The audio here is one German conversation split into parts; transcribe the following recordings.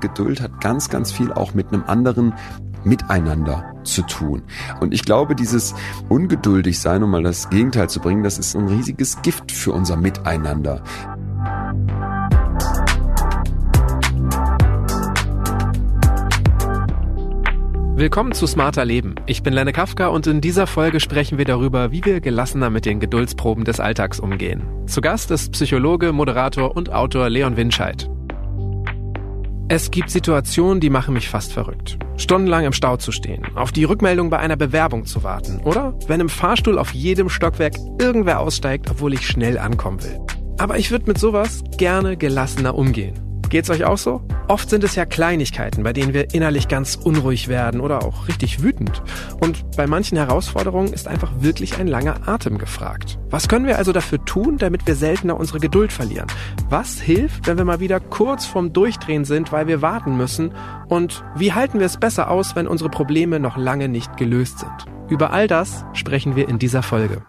Geduld hat ganz, ganz viel auch mit einem anderen Miteinander zu tun. Und ich glaube, dieses ungeduldig sein, um mal das Gegenteil zu bringen, das ist ein riesiges Gift für unser Miteinander. Willkommen zu Smarter Leben. Ich bin Lenne Kafka und in dieser Folge sprechen wir darüber, wie wir gelassener mit den Geduldsproben des Alltags umgehen. Zu Gast ist Psychologe, Moderator und Autor Leon Winscheid. Es gibt Situationen, die machen mich fast verrückt. Stundenlang im Stau zu stehen, auf die Rückmeldung bei einer Bewerbung zu warten oder wenn im Fahrstuhl auf jedem Stockwerk irgendwer aussteigt, obwohl ich schnell ankommen will. Aber ich würde mit sowas gerne gelassener umgehen. Geht's euch auch so? Oft sind es ja Kleinigkeiten, bei denen wir innerlich ganz unruhig werden oder auch richtig wütend. Und bei manchen Herausforderungen ist einfach wirklich ein langer Atem gefragt. Was können wir also dafür tun, damit wir seltener unsere Geduld verlieren? Was hilft, wenn wir mal wieder kurz vorm Durchdrehen sind, weil wir warten müssen? Und wie halten wir es besser aus, wenn unsere Probleme noch lange nicht gelöst sind? Über all das sprechen wir in dieser Folge.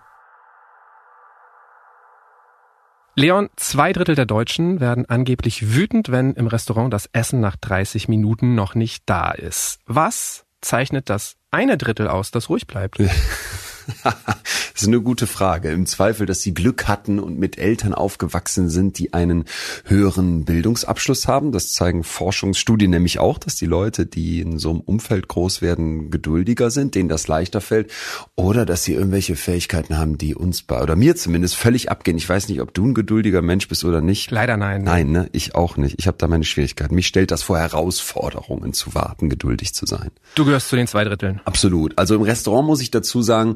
Leon, zwei Drittel der Deutschen werden angeblich wütend, wenn im Restaurant das Essen nach 30 Minuten noch nicht da ist. Was zeichnet das eine Drittel aus, das ruhig bleibt? das ist eine gute Frage. Im Zweifel, dass sie Glück hatten und mit Eltern aufgewachsen sind, die einen höheren Bildungsabschluss haben. Das zeigen Forschungsstudien nämlich auch, dass die Leute, die in so einem Umfeld groß werden, geduldiger sind, denen das leichter fällt. Oder dass sie irgendwelche Fähigkeiten haben, die uns bei, oder mir zumindest völlig abgehen. Ich weiß nicht, ob du ein geduldiger Mensch bist oder nicht. Leider nein. Nein, ne? Ich auch nicht. Ich habe da meine Schwierigkeiten. Mich stellt das vor Herausforderungen zu warten, geduldig zu sein. Du gehörst zu den zwei Dritteln. Absolut. Also im Restaurant muss ich dazu sagen,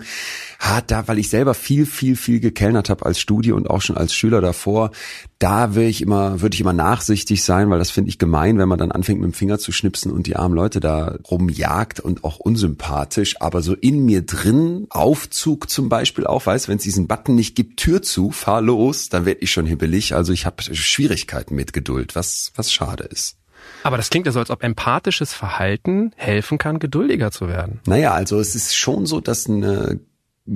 hat da, weil ich selber viel, viel, viel gekellnert habe als Studie und auch schon als Schüler davor, da würde ich immer, würde ich immer nachsichtig sein, weil das finde ich gemein, wenn man dann anfängt mit dem Finger zu schnipsen und die armen Leute da rumjagt und auch unsympathisch. Aber so in mir drin, Aufzug zum Beispiel auch, weißt, wenn es diesen Button nicht gibt, Tür zu, fahr los, dann werde ich schon hibbelig. Also ich habe Schwierigkeiten mit Geduld, was, was schade ist. Aber das klingt ja so, als ob empathisches Verhalten helfen kann, geduldiger zu werden. Naja, also es ist schon so, dass eine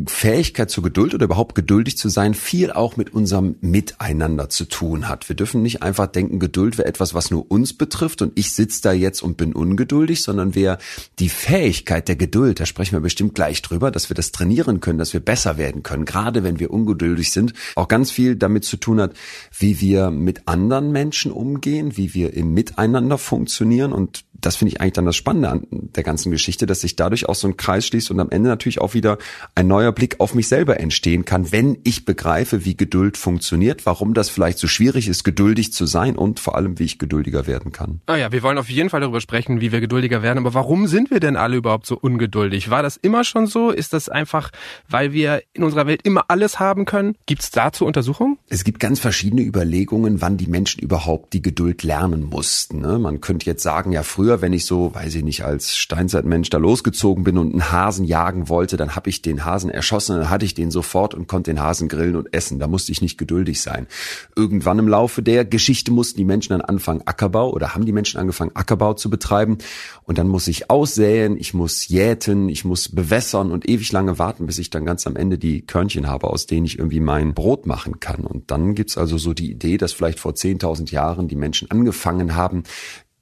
Fähigkeit zur Geduld oder überhaupt geduldig zu sein viel auch mit unserem Miteinander zu tun hat. Wir dürfen nicht einfach denken, Geduld wäre etwas, was nur uns betrifft und ich sitze da jetzt und bin ungeduldig, sondern wer die Fähigkeit der Geduld, da sprechen wir bestimmt gleich drüber, dass wir das trainieren können, dass wir besser werden können, gerade wenn wir ungeduldig sind, auch ganz viel damit zu tun hat, wie wir mit anderen Menschen umgehen, wie wir im Miteinander funktionieren und das finde ich eigentlich dann das Spannende an der ganzen Geschichte, dass sich dadurch auch so ein Kreis schließt und am Ende natürlich auch wieder ein neuer Blick auf mich selber entstehen kann, wenn ich begreife, wie Geduld funktioniert, warum das vielleicht so schwierig ist, geduldig zu sein und vor allem, wie ich geduldiger werden kann. Ah ja, wir wollen auf jeden Fall darüber sprechen, wie wir geduldiger werden, aber warum sind wir denn alle überhaupt so ungeduldig? War das immer schon so? Ist das einfach, weil wir in unserer Welt immer alles haben können? Gibt es dazu Untersuchungen? Es gibt ganz verschiedene Überlegungen, wann die Menschen überhaupt die Geduld lernen mussten. Ne? Man könnte jetzt sagen, ja, früher früher, wenn ich so, weiß ich nicht, als Steinzeitmensch da losgezogen bin und einen Hasen jagen wollte, dann habe ich den Hasen erschossen, dann hatte ich den sofort und konnte den Hasen grillen und essen. Da musste ich nicht geduldig sein. Irgendwann im Laufe der Geschichte mussten die Menschen dann anfangen, Ackerbau oder haben die Menschen angefangen, Ackerbau zu betreiben. Und dann muss ich aussäen, ich muss jäten, ich muss bewässern und ewig lange warten, bis ich dann ganz am Ende die Körnchen habe, aus denen ich irgendwie mein Brot machen kann. Und dann gibt's also so die Idee, dass vielleicht vor 10.000 Jahren die Menschen angefangen haben,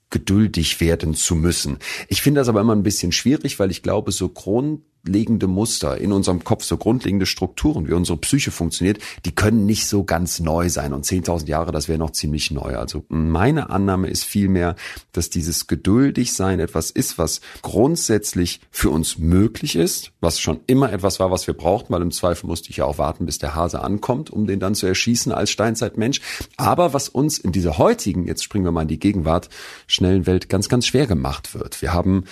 geduldig werden zu müssen. Ich finde das aber immer ein bisschen schwierig, weil ich glaube, so Grund grundlegende Muster in unserem Kopf, so grundlegende Strukturen, wie unsere Psyche funktioniert, die können nicht so ganz neu sein. Und 10.000 Jahre, das wäre noch ziemlich neu. Also meine Annahme ist vielmehr, dass dieses geduldig sein etwas ist, was grundsätzlich für uns möglich ist, was schon immer etwas war, was wir brauchten, weil im Zweifel musste ich ja auch warten, bis der Hase ankommt, um den dann zu erschießen als Steinzeitmensch. Aber was uns in dieser heutigen, jetzt springen wir mal in die Gegenwart, schnellen Welt ganz, ganz schwer gemacht wird. Wir haben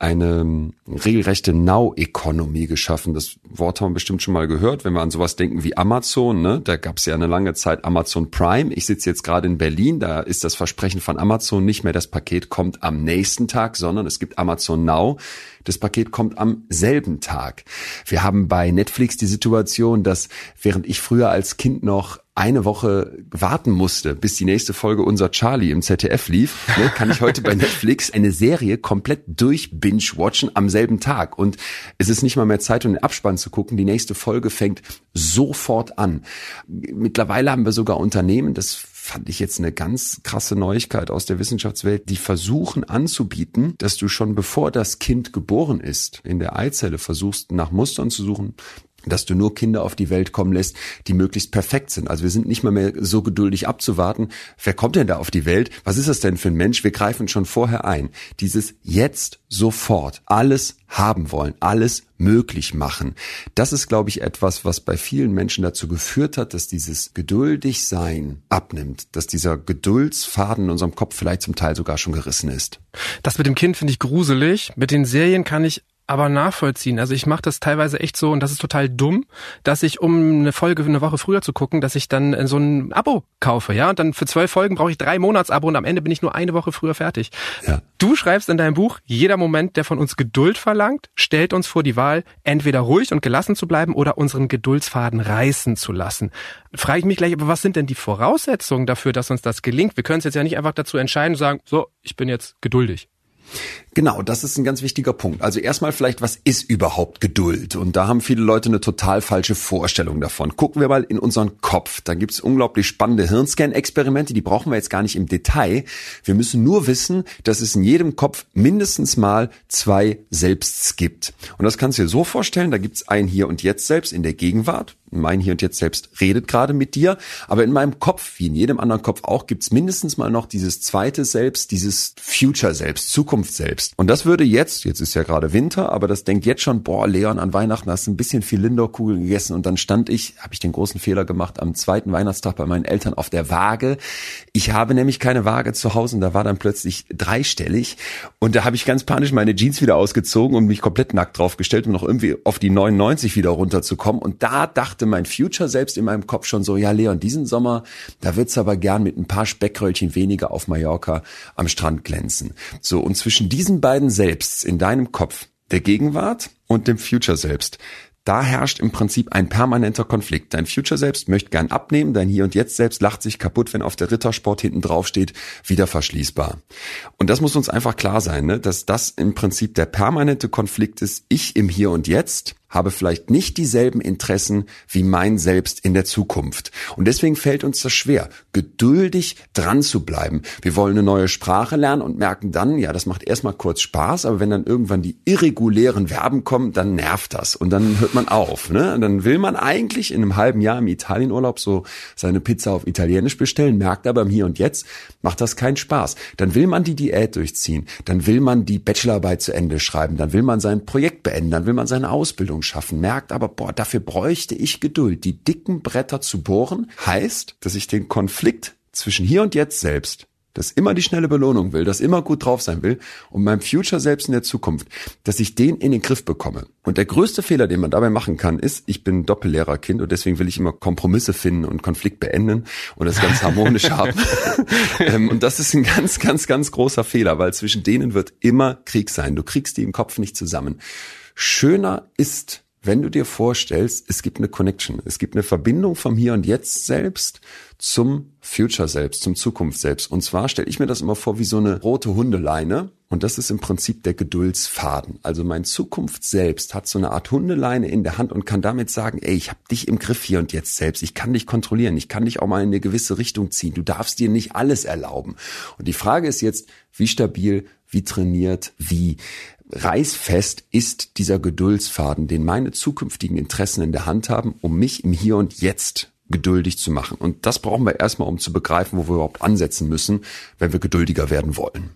eine regelrechte Now-Economy geschaffen. Das Wort haben wir bestimmt schon mal gehört, wenn wir an sowas denken wie Amazon. Ne? Da gab es ja eine lange Zeit Amazon Prime. Ich sitze jetzt gerade in Berlin. Da ist das Versprechen von Amazon nicht mehr, das Paket kommt am nächsten Tag, sondern es gibt Amazon Now. Das Paket kommt am selben Tag. Wir haben bei Netflix die Situation, dass während ich früher als Kind noch eine Woche warten musste, bis die nächste Folge unser Charlie im ZDF lief, ne, kann ich heute bei Netflix eine Serie komplett durch binge-watchen am selben Tag. Und es ist nicht mal mehr Zeit, um den Abspann zu gucken. Die nächste Folge fängt sofort an. Mittlerweile haben wir sogar Unternehmen, das fand ich jetzt eine ganz krasse Neuigkeit aus der Wissenschaftswelt, die versuchen anzubieten, dass du schon bevor das Kind geboren ist, in der Eizelle versuchst, nach Mustern zu suchen, dass du nur Kinder auf die Welt kommen lässt, die möglichst perfekt sind. Also wir sind nicht mal mehr so geduldig abzuwarten. Wer kommt denn da auf die Welt? Was ist das denn für ein Mensch? Wir greifen schon vorher ein. Dieses jetzt sofort alles haben wollen, alles möglich machen. Das ist, glaube ich, etwas, was bei vielen Menschen dazu geführt hat, dass dieses geduldig sein abnimmt, dass dieser Geduldsfaden in unserem Kopf vielleicht zum Teil sogar schon gerissen ist. Das mit dem Kind finde ich gruselig. Mit den Serien kann ich aber nachvollziehen. Also ich mache das teilweise echt so und das ist total dumm, dass ich um eine Folge eine Woche früher zu gucken, dass ich dann äh, so ein Abo kaufe, ja, und dann für zwölf Folgen brauche ich drei Monats Abo und am Ende bin ich nur eine Woche früher fertig. Ja. Du schreibst in deinem Buch, jeder Moment, der von uns Geduld verlangt, stellt uns vor die Wahl, entweder ruhig und gelassen zu bleiben oder unseren Geduldsfaden reißen zu lassen. Frage ich mich gleich, aber was sind denn die Voraussetzungen dafür, dass uns das gelingt? Wir können es jetzt ja nicht einfach dazu entscheiden und sagen, so, ich bin jetzt geduldig. Genau, das ist ein ganz wichtiger Punkt. Also erstmal vielleicht, was ist überhaupt Geduld? Und da haben viele Leute eine total falsche Vorstellung davon. Gucken wir mal in unseren Kopf. Da gibt's unglaublich spannende Hirnscan-Experimente, die brauchen wir jetzt gar nicht im Detail. Wir müssen nur wissen, dass es in jedem Kopf mindestens mal zwei Selbsts gibt. Und das kannst du dir so vorstellen, da gibt's ein Hier und Jetzt selbst in der Gegenwart. Mein Hier und Jetzt selbst redet gerade mit dir. Aber in meinem Kopf, wie in jedem anderen Kopf auch, gibt's mindestens mal noch dieses zweite Selbst, dieses Future Selbst, Zukunft Selbst. Und das würde jetzt, jetzt ist ja gerade Winter, aber das denkt jetzt schon, boah, Leon, an Weihnachten hast du ein bisschen viel Lindorkugeln gegessen und dann stand ich, habe ich den großen Fehler gemacht, am zweiten Weihnachtstag bei meinen Eltern auf der Waage. Ich habe nämlich keine Waage zu Hause und da war dann plötzlich dreistellig und da habe ich ganz panisch meine Jeans wieder ausgezogen und mich komplett nackt draufgestellt, um noch irgendwie auf die 99 wieder runterzukommen. Und da dachte mein Future selbst in meinem Kopf schon so, ja Leon, diesen Sommer, da wird's aber gern mit ein paar Speckröllchen weniger auf Mallorca am Strand glänzen. So, und zwischen diesen beiden Selbsts in deinem Kopf, der Gegenwart und dem Future Selbst, da herrscht im Prinzip ein permanenter Konflikt. Dein Future selbst möchte gern abnehmen, dein Hier und Jetzt selbst lacht sich kaputt, wenn auf der Rittersport hinten drauf steht, wieder verschließbar. Und das muss uns einfach klar sein, ne? dass das im Prinzip der permanente Konflikt ist, ich im Hier und Jetzt habe vielleicht nicht dieselben Interessen wie mein Selbst in der Zukunft. Und deswegen fällt uns das schwer, geduldig dran zu bleiben. Wir wollen eine neue Sprache lernen und merken dann, ja, das macht erstmal kurz Spaß, aber wenn dann irgendwann die irregulären Verben kommen, dann nervt das und dann hört man auf. Ne? Und dann will man eigentlich in einem halben Jahr im Italienurlaub so seine Pizza auf Italienisch bestellen, merkt aber im Hier und Jetzt macht das keinen Spaß. Dann will man die Diät durchziehen, dann will man die Bachelorarbeit zu Ende schreiben, dann will man sein Projekt beenden, dann will man seine Ausbildung Beziehung schaffen, merkt aber, boah, dafür bräuchte ich Geduld. Die dicken Bretter zu bohren heißt, dass ich den Konflikt zwischen hier und jetzt selbst das immer die schnelle Belohnung will, das immer gut drauf sein will und meinem Future selbst in der Zukunft, dass ich den in den Griff bekomme. Und der größte Fehler, den man dabei machen kann, ist, ich bin Doppellehrerkind und deswegen will ich immer Kompromisse finden und Konflikt beenden und das ganz harmonisch haben. Ähm, und das ist ein ganz, ganz, ganz großer Fehler, weil zwischen denen wird immer Krieg sein. Du kriegst die im Kopf nicht zusammen. Schöner ist, wenn du dir vorstellst, es gibt eine Connection, es gibt eine Verbindung vom Hier und Jetzt selbst zum Future selbst, zum Zukunft selbst. Und zwar stelle ich mir das immer vor wie so eine rote Hundeleine. Und das ist im Prinzip der Geduldsfaden. Also mein Zukunft selbst hat so eine Art Hundeleine in der Hand und kann damit sagen, ey, ich habe dich im Griff hier und jetzt selbst. Ich kann dich kontrollieren. Ich kann dich auch mal in eine gewisse Richtung ziehen. Du darfst dir nicht alles erlauben. Und die Frage ist jetzt, wie stabil, wie trainiert, wie reißfest ist dieser Geduldsfaden, den meine zukünftigen Interessen in der Hand haben, um mich im Hier und Jetzt geduldig zu machen. Und das brauchen wir erstmal, um zu begreifen, wo wir überhaupt ansetzen müssen, wenn wir geduldiger werden wollen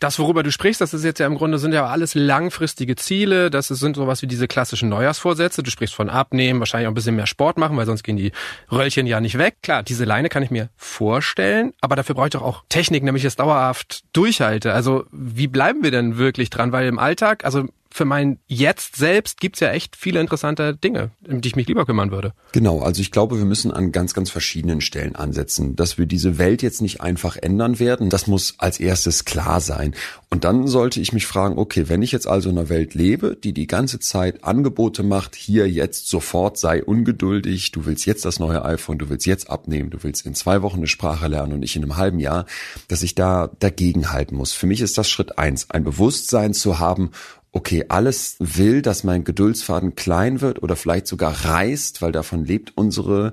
das, worüber du sprichst, das ist jetzt ja im Grunde sind ja alles langfristige Ziele. Das sind sowas wie diese klassischen Neujahrsvorsätze. Du sprichst von Abnehmen, wahrscheinlich auch ein bisschen mehr Sport machen, weil sonst gehen die Röllchen ja nicht weg. Klar, diese Leine kann ich mir vorstellen, aber dafür brauche ich doch auch Technik, nämlich es dauerhaft durchhalte. Also wie bleiben wir denn wirklich dran? Weil im Alltag, also für mein Jetzt selbst gibt's ja echt viele interessante Dinge, um die ich mich lieber kümmern würde. Genau, also ich glaube, wir müssen an ganz, ganz verschiedenen Stellen ansetzen. Dass wir diese Welt jetzt nicht einfach ändern werden, das muss als erstes klar sein. Und dann sollte ich mich fragen, okay, wenn ich jetzt also in einer Welt lebe, die die ganze Zeit Angebote macht, hier jetzt sofort sei ungeduldig, du willst jetzt das neue iPhone, du willst jetzt abnehmen, du willst in zwei Wochen eine Sprache lernen und nicht in einem halben Jahr, dass ich da dagegen halten muss. Für mich ist das Schritt eins, ein Bewusstsein zu haben, okay, alles will, dass mein Geduldsfaden klein wird oder vielleicht sogar reißt, weil davon lebt unsere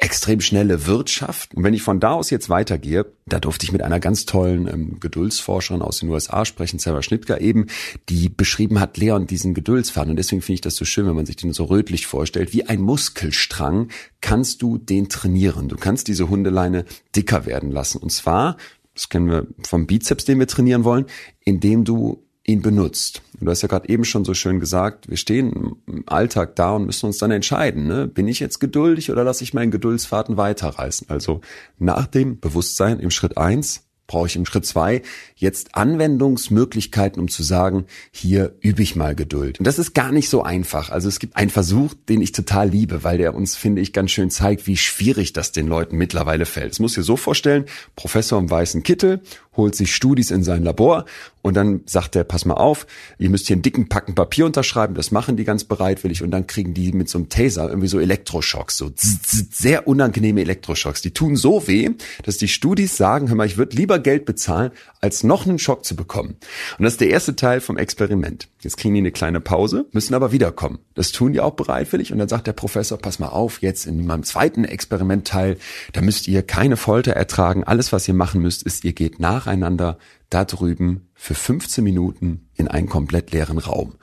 extrem schnelle Wirtschaft. Und wenn ich von da aus jetzt weitergehe, da durfte ich mit einer ganz tollen ähm, Geduldsforscherin aus den USA sprechen, Sarah Schnittger eben, die beschrieben hat, Leon, diesen Geduldsfaden. Und deswegen finde ich das so schön, wenn man sich den so rötlich vorstellt. Wie ein Muskelstrang kannst du den trainieren. Du kannst diese Hundeleine dicker werden lassen. Und zwar, das kennen wir vom Bizeps, den wir trainieren wollen, indem du ihn benutzt. Du hast ja gerade eben schon so schön gesagt, wir stehen im Alltag da und müssen uns dann entscheiden, ne? bin ich jetzt geduldig oder lasse ich meinen Geduldsfaden weiterreißen? Also nach dem Bewusstsein im Schritt eins brauche ich im Schritt zwei jetzt Anwendungsmöglichkeiten, um zu sagen, hier übe ich mal Geduld. Und das ist gar nicht so einfach. Also es gibt einen Versuch, den ich total liebe, weil der uns, finde ich, ganz schön zeigt, wie schwierig das den Leuten mittlerweile fällt. Es muss dir so vorstellen, Professor im weißen Kittel holt sich Studis in sein Labor und dann sagt er, pass mal auf, ihr müsst hier einen dicken Packen Papier unterschreiben, das machen die ganz bereitwillig und dann kriegen die mit so einem Taser irgendwie so Elektroschocks, so sehr unangenehme Elektroschocks. Die tun so weh, dass die Studis sagen, hör mal, ich würde lieber Geld bezahlen, als noch einen Schock zu bekommen. Und das ist der erste Teil vom Experiment. Jetzt kriegen die eine kleine Pause, müssen aber wiederkommen. Das tun die auch bereitwillig und dann sagt der Professor, pass mal auf, jetzt in meinem zweiten Experimentteil, da müsst ihr keine Folter ertragen. Alles, was ihr machen müsst, ist, ihr geht nacheinander da drüben für 15 Minuten in einen komplett leeren Raum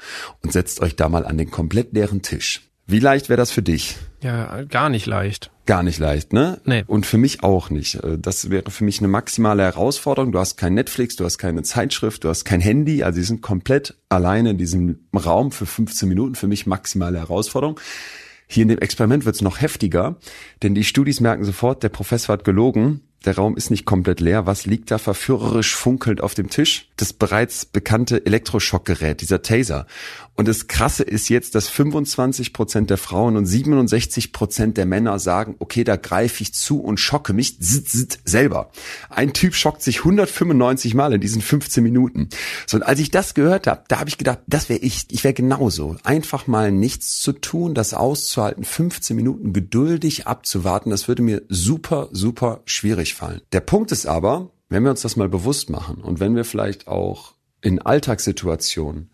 und setzt euch da mal an den komplett leeren Tisch. Wie leicht wäre das für dich? Ja, gar nicht leicht. Gar nicht leicht, ne? Nee. Und für mich auch nicht. Äh, das wäre für mich eine maximale Herausforderung. Du hast kein Netflix, du hast keine Zeitschrift, du hast kein Handy. Also sie sind komplett alleine in diesem Raum für 15 Minuten. Für mich maximale Herausforderung. Hier in dem Experiment wird es noch heftiger, denn die Studis merken sofort, der Professor hat gelogen der Raum ist nicht komplett leer. Was liegt da verführerisch funkelnd auf dem Tisch? Das bereits bekannte Elektroschockgerät, dieser Taser. Und das Krasse ist jetzt, dass 25 Prozent der Frauen und 67 Prozent der Männer sagen, okay, da greife ich zu und schocke mich selber. Ein Typ schockt sich 195 Mal in diesen 15 Minuten. So, und als ich das gehört habe, da habe ich gedacht, das wäre ich. Ich wäre genauso. Einfach mal nichts zu tun, das auszuhalten, 15 Minuten geduldig abzuwarten, das würde mir super, super schwierig fallen. Der Punkt ist aber, wenn wir uns das mal bewusst machen und wenn wir vielleicht auch in Alltagssituationen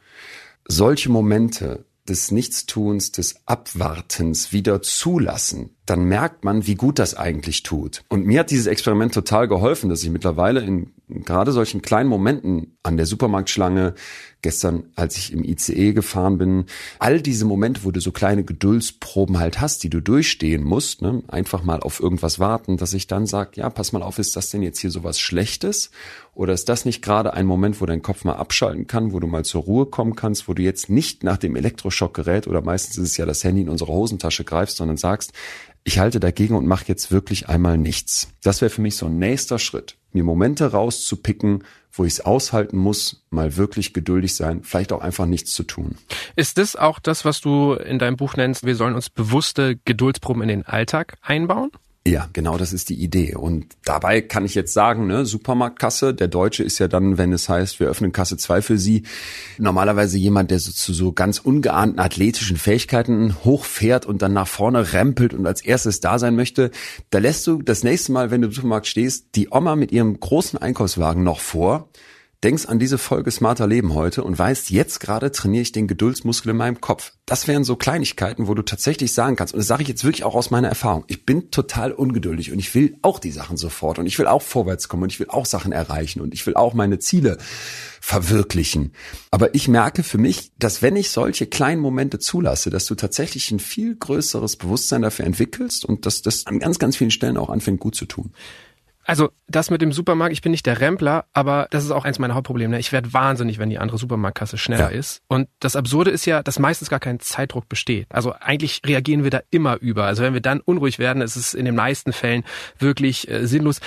solche Momente des Nichtstuns, des Abwartens wieder zulassen, dann merkt man, wie gut das eigentlich tut. Und mir hat dieses Experiment total geholfen, dass ich mittlerweile in gerade solchen kleinen Momenten an der Supermarktschlange, gestern, als ich im ICE gefahren bin, all diese Momente, wo du so kleine Geduldsproben halt hast, die du durchstehen musst, ne, einfach mal auf irgendwas warten, dass ich dann sage, ja, pass mal auf, ist das denn jetzt hier sowas Schlechtes? Oder ist das nicht gerade ein Moment, wo dein Kopf mal abschalten kann, wo du mal zur Ruhe kommen kannst, wo du jetzt nicht nach dem Elektroschockgerät oder meistens ist es ja das Handy in unsere Hosentasche greifst, sondern sagst, ich halte dagegen und mache jetzt wirklich einmal nichts. Das wäre für mich so ein nächster Schritt, mir Momente rauszupicken, wo ich es aushalten muss, mal wirklich geduldig sein, vielleicht auch einfach nichts zu tun. Ist das auch das, was du in deinem Buch nennst, wir sollen uns bewusste Geduldsproben in den Alltag einbauen? Ja, genau, das ist die Idee. Und dabei kann ich jetzt sagen, ne, Supermarktkasse, der Deutsche ist ja dann, wenn es heißt, wir öffnen Kasse 2 für Sie, normalerweise jemand, der so zu so ganz ungeahnten athletischen Fähigkeiten hochfährt und dann nach vorne rempelt und als erstes da sein möchte. Da lässt du das nächste Mal, wenn du im Supermarkt stehst, die Oma mit ihrem großen Einkaufswagen noch vor denkst an diese Folge Smarter Leben heute und weißt, jetzt gerade trainiere ich den Geduldsmuskel in meinem Kopf. Das wären so Kleinigkeiten, wo du tatsächlich sagen kannst, und das sage ich jetzt wirklich auch aus meiner Erfahrung, ich bin total ungeduldig und ich will auch die Sachen sofort und ich will auch vorwärts kommen und ich will auch Sachen erreichen und ich will auch meine Ziele verwirklichen. Aber ich merke für mich, dass wenn ich solche kleinen Momente zulasse, dass du tatsächlich ein viel größeres Bewusstsein dafür entwickelst und dass das an ganz, ganz vielen Stellen auch anfängt gut zu tun. Also das mit dem Supermarkt, ich bin nicht der Rempler, aber das ist auch eins meiner Hauptprobleme. Ne? Ich werde wahnsinnig, wenn die andere Supermarktkasse schneller ja. ist. Und das Absurde ist ja, dass meistens gar kein Zeitdruck besteht. Also eigentlich reagieren wir da immer über. Also wenn wir dann unruhig werden, ist es in den meisten Fällen wirklich äh, sinnlos.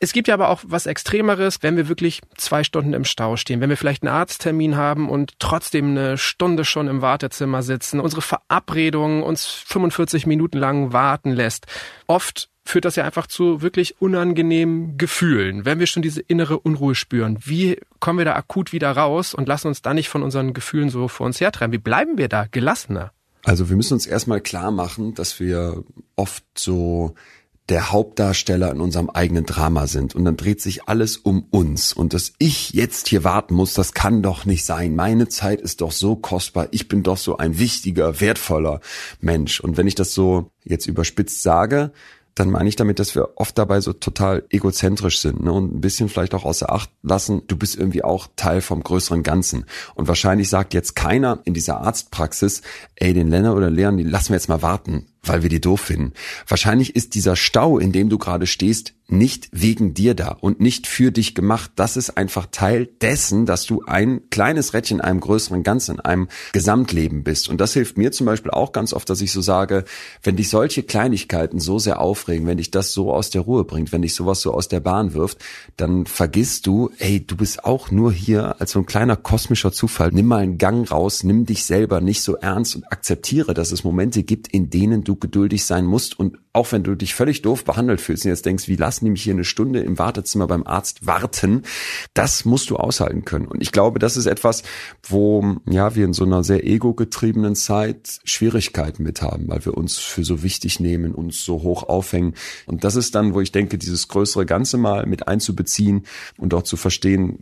Es gibt ja aber auch was Extremeres, wenn wir wirklich zwei Stunden im Stau stehen, wenn wir vielleicht einen Arzttermin haben und trotzdem eine Stunde schon im Wartezimmer sitzen, unsere Verabredung uns 45 Minuten lang warten lässt. Oft führt das ja einfach zu wirklich unangenehmen Gefühlen. Wenn wir schon diese innere Unruhe spüren, wie kommen wir da akut wieder raus und lassen uns da nicht von unseren Gefühlen so vor uns hertreiben? Wie bleiben wir da gelassener? Also wir müssen uns erstmal klar machen, dass wir oft so der Hauptdarsteller in unserem eigenen Drama sind und dann dreht sich alles um uns und dass ich jetzt hier warten muss, das kann doch nicht sein. Meine Zeit ist doch so kostbar, ich bin doch so ein wichtiger, wertvoller Mensch und wenn ich das so jetzt überspitzt sage, dann meine ich damit, dass wir oft dabei so total egozentrisch sind ne? und ein bisschen vielleicht auch außer Acht lassen, du bist irgendwie auch Teil vom größeren Ganzen. Und wahrscheinlich sagt jetzt keiner in dieser Arztpraxis, ey, den Lenner oder Leon, die lassen wir jetzt mal warten weil wir die doof finden. Wahrscheinlich ist dieser Stau, in dem du gerade stehst, nicht wegen dir da und nicht für dich gemacht. Das ist einfach Teil dessen, dass du ein kleines Rädchen in einem größeren Ganzen, in einem Gesamtleben bist. Und das hilft mir zum Beispiel auch ganz oft, dass ich so sage, wenn dich solche Kleinigkeiten so sehr aufregen, wenn dich das so aus der Ruhe bringt, wenn dich sowas so aus der Bahn wirft, dann vergisst du, ey, du bist auch nur hier als so ein kleiner kosmischer Zufall. Nimm mal einen Gang raus, nimm dich selber nicht so ernst und akzeptiere, dass es Momente gibt, in denen du geduldig sein musst und auch wenn du dich völlig doof behandelt fühlst und jetzt denkst, wie lassen die mich hier eine Stunde im Wartezimmer beim Arzt warten, das musst du aushalten können. Und ich glaube, das ist etwas, wo ja wir in so einer sehr ego-getriebenen Zeit Schwierigkeiten mit haben, weil wir uns für so wichtig nehmen, uns so hoch aufhängen. Und das ist dann, wo ich denke, dieses größere Ganze mal mit einzubeziehen und auch zu verstehen,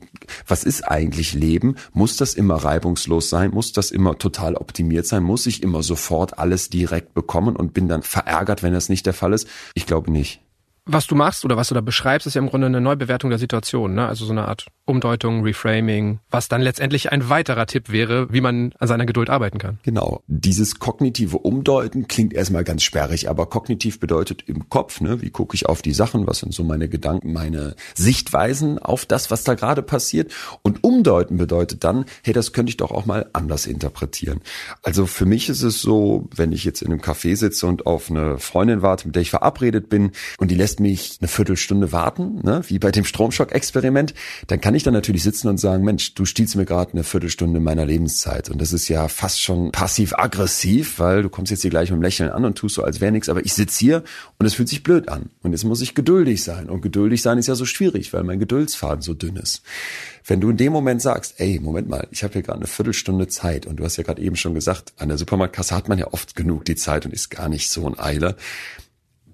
was ist eigentlich Leben? Muss das immer reibungslos sein? Muss das immer total optimiert sein? Muss ich immer sofort alles direkt bekommen und bin dann verärgert, wenn das nicht der Fall ist? Ich glaube nicht. Was du machst oder was du da beschreibst, ist ja im Grunde eine Neubewertung der Situation, ne? Also so eine Art Umdeutung, Reframing, was dann letztendlich ein weiterer Tipp wäre, wie man an seiner Geduld arbeiten kann. Genau. Dieses kognitive Umdeuten klingt erstmal ganz sperrig, aber kognitiv bedeutet im Kopf, ne, wie gucke ich auf die Sachen, was sind so meine Gedanken, meine Sichtweisen auf das, was da gerade passiert. Und umdeuten bedeutet dann, hey, das könnte ich doch auch mal anders interpretieren. Also für mich ist es so, wenn ich jetzt in einem Café sitze und auf eine Freundin warte, mit der ich verabredet bin und die lässt mich eine Viertelstunde warten, ne, wie bei dem Stromschock-Experiment, dann kann ich dann natürlich sitzen und sagen, Mensch, du stiehlst mir gerade eine Viertelstunde meiner Lebenszeit. Und das ist ja fast schon passiv-aggressiv, weil du kommst jetzt hier gleich mit dem Lächeln an und tust so, als wäre nichts, aber ich sitze hier und es fühlt sich blöd an. Und jetzt muss ich geduldig sein. Und geduldig sein ist ja so schwierig, weil mein Geduldsfaden so dünn ist. Wenn du in dem Moment sagst, ey, Moment mal, ich habe hier gerade eine Viertelstunde Zeit und du hast ja gerade eben schon gesagt, an der Supermarktkasse hat man ja oft genug die Zeit und ist gar nicht so ein Eile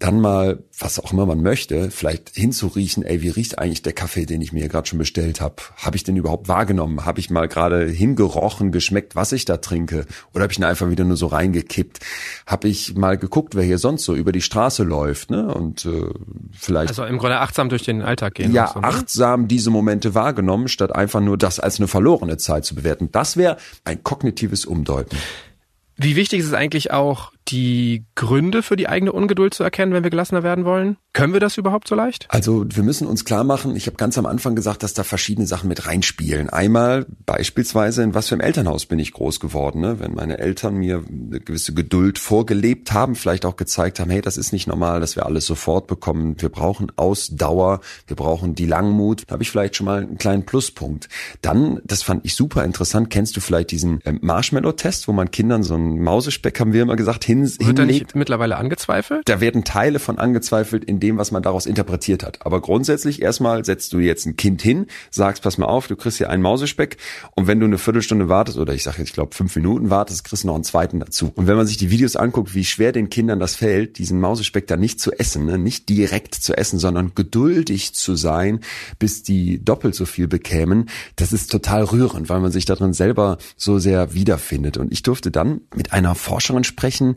dann mal, was auch immer man möchte, vielleicht hinzuriechen, ey, wie riecht eigentlich der Kaffee, den ich mir gerade schon bestellt habe? Habe ich den überhaupt wahrgenommen? Habe ich mal gerade hingerochen, geschmeckt, was ich da trinke? Oder habe ich ihn einfach wieder nur so reingekippt? Habe ich mal geguckt, wer hier sonst so über die Straße läuft, ne? Und äh, vielleicht. Also im Grunde achtsam durch den Alltag gehen. Ja, so, ne? achtsam diese Momente wahrgenommen, statt einfach nur das als eine verlorene Zeit zu bewerten. Das wäre ein kognitives Umdeuten. Wie wichtig ist es eigentlich auch, die Gründe für die eigene Ungeduld zu erkennen, wenn wir gelassener werden wollen? Können wir das überhaupt so leicht? Also wir müssen uns klar machen, ich habe ganz am Anfang gesagt, dass da verschiedene Sachen mit reinspielen. Einmal beispielsweise, in was für einem Elternhaus bin ich groß geworden. Ne? Wenn meine Eltern mir eine gewisse Geduld vorgelebt haben, vielleicht auch gezeigt haben, hey, das ist nicht normal, dass wir alles sofort bekommen. Wir brauchen Ausdauer, wir brauchen die Langmut. Da habe ich vielleicht schon mal einen kleinen Pluspunkt. Dann, das fand ich super interessant, kennst du vielleicht diesen ähm, Marshmallow-Test, wo man Kindern so einen Mausespeck, haben wir immer gesagt, hin, Wird hinlegt. nicht mittlerweile angezweifelt? Da werden Teile von angezweifelt in dem, was man daraus interpretiert hat. Aber grundsätzlich erstmal setzt du jetzt ein Kind hin, sagst, pass mal auf, du kriegst hier einen Mausespeck und wenn du eine Viertelstunde wartest oder ich sage jetzt, ich glaube fünf Minuten wartest, kriegst du noch einen zweiten dazu. Und wenn man sich die Videos anguckt, wie schwer den Kindern das fällt, diesen Mausespeck da nicht zu essen, ne? nicht direkt zu essen, sondern geduldig zu sein, bis die doppelt so viel bekämen, das ist total rührend, weil man sich darin selber so sehr wiederfindet. Und ich durfte dann mit einer Forscherin sprechen,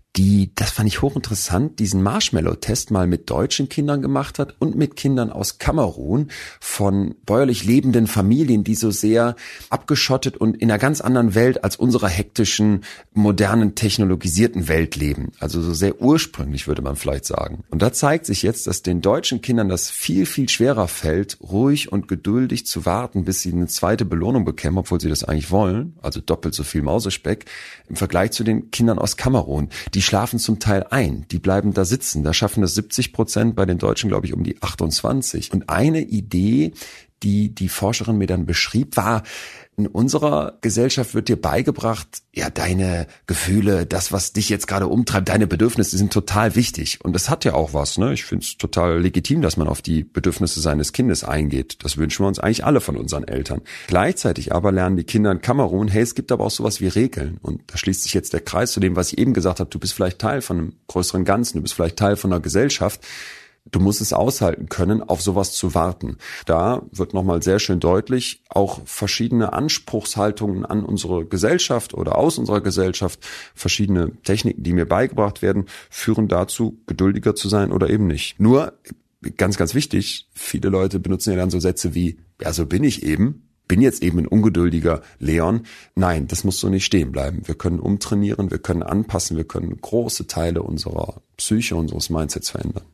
die, das fand ich hochinteressant, diesen Marshmallow-Test mal mit deutschen Kindern gemacht hat und mit Kindern aus Kamerun von bäuerlich lebenden Familien, die so sehr abgeschottet und in einer ganz anderen Welt als unserer hektischen, modernen, technologisierten Welt leben. Also so sehr ursprünglich, würde man vielleicht sagen. Und da zeigt sich jetzt, dass den deutschen Kindern das viel, viel schwerer fällt, ruhig und geduldig zu warten, bis sie eine zweite Belohnung bekämen, obwohl sie das eigentlich wollen, also doppelt so viel Mausespeck, im Vergleich zu den Kindern aus Kamerun, die die schlafen zum Teil ein, die bleiben da sitzen. Da schaffen das 70 Prozent, bei den Deutschen glaube ich um die 28. Und eine Idee, die die Forscherin mir dann beschrieb, war, in unserer Gesellschaft wird dir beigebracht, ja, deine Gefühle, das, was dich jetzt gerade umtreibt, deine Bedürfnisse sind total wichtig. Und das hat ja auch was, ne? Ich finde es total legitim, dass man auf die Bedürfnisse seines Kindes eingeht. Das wünschen wir uns eigentlich alle von unseren Eltern. Gleichzeitig aber lernen die Kinder in Kamerun, hey, es gibt aber auch sowas wie Regeln. Und da schließt sich jetzt der Kreis zu dem, was ich eben gesagt habe. Du bist vielleicht Teil von einem größeren Ganzen, du bist vielleicht Teil von einer Gesellschaft Du musst es aushalten können, auf sowas zu warten. Da wird nochmal sehr schön deutlich, auch verschiedene Anspruchshaltungen an unsere Gesellschaft oder aus unserer Gesellschaft, verschiedene Techniken, die mir beigebracht werden, führen dazu, geduldiger zu sein oder eben nicht. Nur, ganz, ganz wichtig, viele Leute benutzen ja dann so Sätze wie, ja, so bin ich eben, bin jetzt eben ein ungeduldiger Leon. Nein, das muss so nicht stehen bleiben. Wir können umtrainieren, wir können anpassen, wir können große Teile unserer Psyche, unseres Mindsets verändern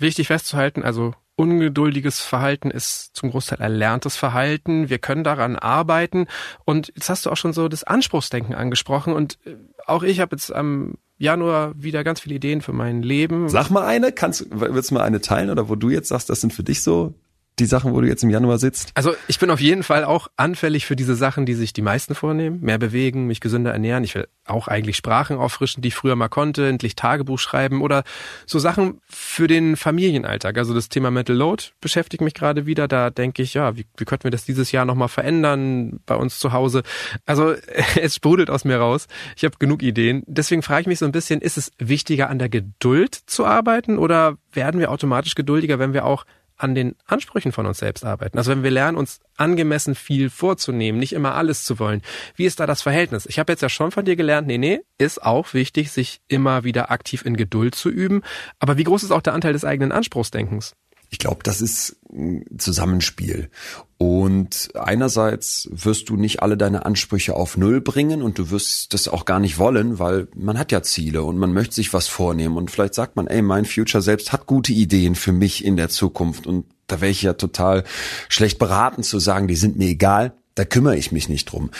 wichtig festzuhalten, also ungeduldiges Verhalten ist zum Großteil erlerntes Verhalten. Wir können daran arbeiten. Und jetzt hast du auch schon so das Anspruchsdenken angesprochen. Und äh, auch ich habe jetzt am Januar wieder ganz viele Ideen für mein Leben. Sag mal eine, kannst, willst du mal eine teilen oder wo du jetzt sagst, das sind für dich so die Sachen, wo du jetzt im Januar sitzt? Also ich bin auf jeden Fall auch anfällig für diese Sachen, die sich die meisten vornehmen. Mehr bewegen, mich gesünder ernähren. Ich will auch eigentlich Sprachen auffrischen, die ich früher mal konnte, endlich Tagebuch schreiben oder so Sachen für den Familienalltag. Also das Thema Mental Load beschäftigt mich gerade wieder. Da denke ich, ja, wie, wie könnten wir das dieses Jahr nochmal verändern bei uns zu Hause? Also es sprudelt aus mir raus. Ich habe genug Ideen. Deswegen frage ich mich so ein bisschen, ist es wichtiger an der Geduld zu arbeiten oder werden wir automatisch geduldiger, wenn wir auch an den Ansprüchen von uns selbst arbeiten. Also wenn wir lernen, uns angemessen viel vorzunehmen, nicht immer alles zu wollen. Wie ist da das Verhältnis? Ich habe jetzt ja schon von dir gelernt, nee, nee, ist auch wichtig, sich immer wieder aktiv in Geduld zu üben. Aber wie groß ist auch der Anteil des eigenen Anspruchsdenkens? Ich glaube, das ist ein Zusammenspiel. Und einerseits wirst du nicht alle deine Ansprüche auf Null bringen und du wirst das auch gar nicht wollen, weil man hat ja Ziele und man möchte sich was vornehmen und vielleicht sagt man, ey, mein Future selbst hat gute Ideen für mich in der Zukunft und da wäre ich ja total schlecht beraten zu sagen, die sind mir egal. Da kümmere ich mich nicht drum.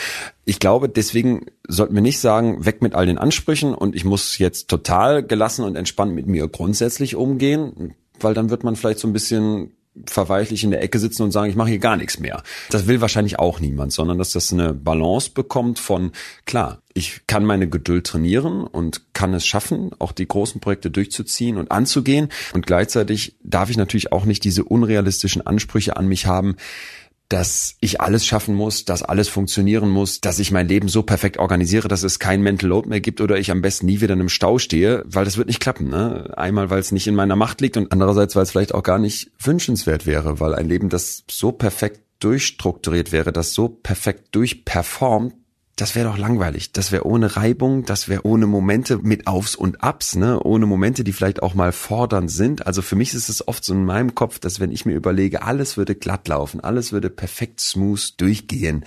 Ich glaube, deswegen sollten wir nicht sagen, weg mit all den Ansprüchen und ich muss jetzt total gelassen und entspannt mit mir grundsätzlich umgehen weil dann wird man vielleicht so ein bisschen verweichlich in der Ecke sitzen und sagen, ich mache hier gar nichts mehr. Das will wahrscheinlich auch niemand, sondern dass das eine Balance bekommt von, klar, ich kann meine Geduld trainieren und kann es schaffen, auch die großen Projekte durchzuziehen und anzugehen. Und gleichzeitig darf ich natürlich auch nicht diese unrealistischen Ansprüche an mich haben, dass ich alles schaffen muss, dass alles funktionieren muss, dass ich mein Leben so perfekt organisiere, dass es kein Mental Load mehr gibt oder ich am besten nie wieder in einem Stau stehe, weil das wird nicht klappen. Ne? Einmal, weil es nicht in meiner Macht liegt und andererseits, weil es vielleicht auch gar nicht wünschenswert wäre, weil ein Leben, das so perfekt durchstrukturiert wäre, das so perfekt durchperformt, das wäre doch langweilig. Das wäre ohne Reibung, das wäre ohne Momente mit Aufs und Abs, ne? Ohne Momente, die vielleicht auch mal fordernd sind. Also für mich ist es oft so in meinem Kopf, dass wenn ich mir überlege, alles würde glatt laufen, alles würde perfekt smooth durchgehen,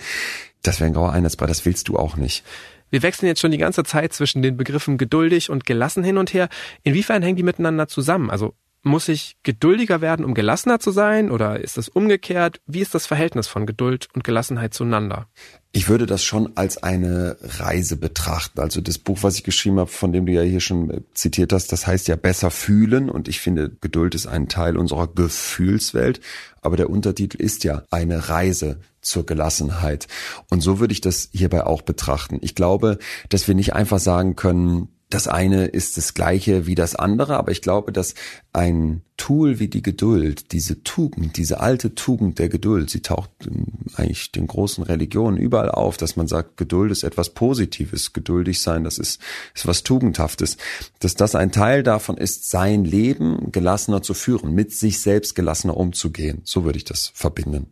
das wäre ein grauer Einheitsbrei, das willst du auch nicht. Wir wechseln jetzt schon die ganze Zeit zwischen den Begriffen geduldig und gelassen hin und her. Inwiefern hängen die miteinander zusammen? Also muss ich geduldiger werden, um gelassener zu sein? Oder ist das umgekehrt? Wie ist das Verhältnis von Geduld und Gelassenheit zueinander? Ich würde das schon als eine Reise betrachten. Also das Buch, was ich geschrieben habe, von dem du ja hier schon zitiert hast, das heißt ja besser fühlen. Und ich finde, Geduld ist ein Teil unserer Gefühlswelt. Aber der Untertitel ist ja eine Reise zur Gelassenheit. Und so würde ich das hierbei auch betrachten. Ich glaube, dass wir nicht einfach sagen können, das eine ist das gleiche wie das andere, aber ich glaube, dass ein Tool wie die Geduld, diese Tugend, diese alte Tugend der Geduld, sie taucht eigentlich den großen Religionen überall auf, dass man sagt, Geduld ist etwas Positives, geduldig sein, das ist, ist was Tugendhaftes, dass das ein Teil davon ist, sein Leben gelassener zu führen, mit sich selbst gelassener umzugehen. So würde ich das verbinden.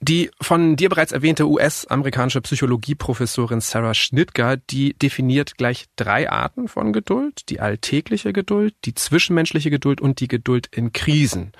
Die von dir bereits erwähnte US-amerikanische Psychologieprofessorin Sarah Schnittger, die definiert gleich drei Arten von Geduld. Die alltägliche Geduld, die zwischenmenschliche Geduld und die Geduld in Krisen.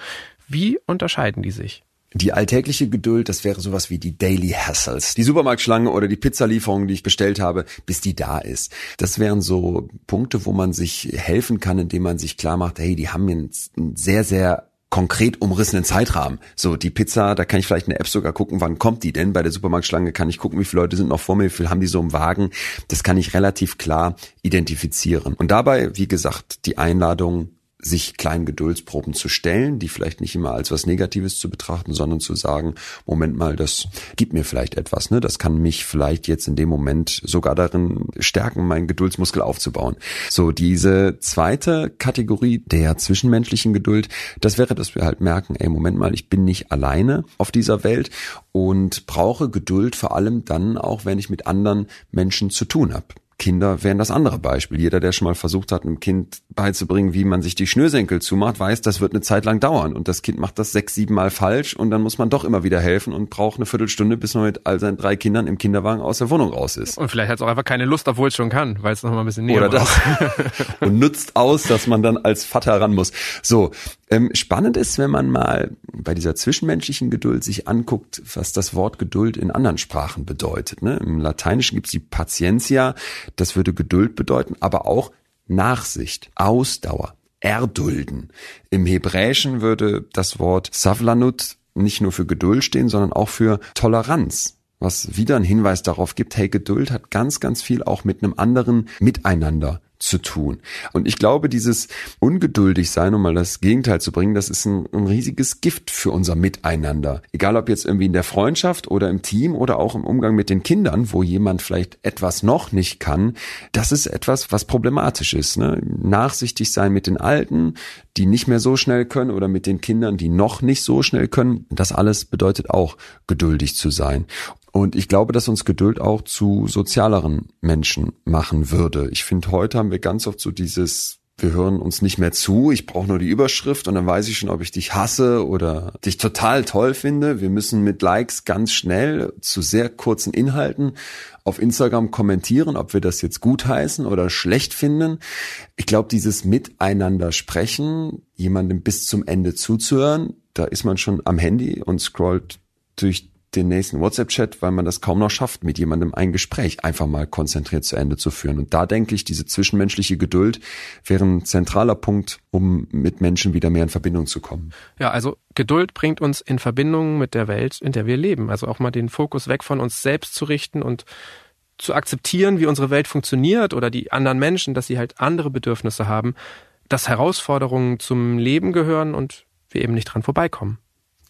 Wie unterscheiden die sich? Die alltägliche Geduld, das wäre sowas wie die Daily Hassles. Die Supermarktschlange oder die Pizzalieferung, die ich bestellt habe, bis die da ist. Das wären so Punkte, wo man sich helfen kann, indem man sich klar macht, hey, die haben mir einen sehr, sehr konkret umrissenen Zeitrahmen. So, die Pizza, da kann ich vielleicht in der App sogar gucken, wann kommt die denn? Bei der Supermarktschlange kann ich gucken, wie viele Leute sind noch vor mir, wie viel haben die so im Wagen. Das kann ich relativ klar identifizieren. Und dabei, wie gesagt, die Einladung, sich kleinen Geduldsproben zu stellen, die vielleicht nicht immer als was Negatives zu betrachten, sondern zu sagen, Moment mal, das gibt mir vielleicht etwas, ne? Das kann mich vielleicht jetzt in dem Moment sogar darin stärken, meinen Geduldsmuskel aufzubauen. So, diese zweite Kategorie der zwischenmenschlichen Geduld, das wäre, dass wir halt merken, ey, Moment mal, ich bin nicht alleine auf dieser Welt und brauche Geduld vor allem dann auch, wenn ich mit anderen Menschen zu tun habe. Kinder wären das andere Beispiel. Jeder, der schon mal versucht hat, einem Kind beizubringen, wie man sich die Schnürsenkel zumacht, weiß, das wird eine Zeit lang dauern. Und das Kind macht das sechs, sieben Mal falsch und dann muss man doch immer wieder helfen und braucht eine Viertelstunde, bis man mit all seinen drei Kindern im Kinderwagen aus der Wohnung raus ist. Und vielleicht hat es auch einfach keine Lust, obwohl es schon kann, weil es noch mal ein bisschen näher Oder das. und nutzt aus, dass man dann als Vater ran muss. So, ähm, spannend ist, wenn man mal bei dieser zwischenmenschlichen Geduld sich anguckt, was das Wort Geduld in anderen Sprachen bedeutet. Ne? Im Lateinischen gibt es die Patientia, das würde Geduld bedeuten, aber auch Nachsicht, Ausdauer, Erdulden. Im Hebräischen würde das Wort Savlanut nicht nur für Geduld stehen, sondern auch für Toleranz was wieder ein Hinweis darauf gibt, hey, Geduld hat ganz, ganz viel auch mit einem anderen Miteinander zu tun. Und ich glaube, dieses ungeduldig sein, um mal das Gegenteil zu bringen, das ist ein, ein, riesiges Gift für unser Miteinander. Egal ob jetzt irgendwie in der Freundschaft oder im Team oder auch im Umgang mit den Kindern, wo jemand vielleicht etwas noch nicht kann, das ist etwas, was problematisch ist. Ne? Nachsichtig sein mit den Alten, die nicht mehr so schnell können oder mit den Kindern, die noch nicht so schnell können. Das alles bedeutet auch geduldig zu sein. Und ich glaube, dass uns Geduld auch zu sozialeren Menschen machen würde. Ich finde, heute haben wir ganz oft so dieses, wir hören uns nicht mehr zu, ich brauche nur die Überschrift und dann weiß ich schon, ob ich dich hasse oder dich total toll finde. Wir müssen mit Likes ganz schnell zu sehr kurzen Inhalten auf Instagram kommentieren, ob wir das jetzt gut heißen oder schlecht finden. Ich glaube, dieses Miteinander sprechen, jemandem bis zum Ende zuzuhören, da ist man schon am Handy und scrollt durch den nächsten WhatsApp-Chat, weil man das kaum noch schafft, mit jemandem ein Gespräch einfach mal konzentriert zu Ende zu führen. Und da denke ich, diese zwischenmenschliche Geduld wäre ein zentraler Punkt, um mit Menschen wieder mehr in Verbindung zu kommen. Ja, also Geduld bringt uns in Verbindung mit der Welt, in der wir leben. Also auch mal den Fokus weg von uns selbst zu richten und zu akzeptieren, wie unsere Welt funktioniert oder die anderen Menschen, dass sie halt andere Bedürfnisse haben, dass Herausforderungen zum Leben gehören und wir eben nicht dran vorbeikommen.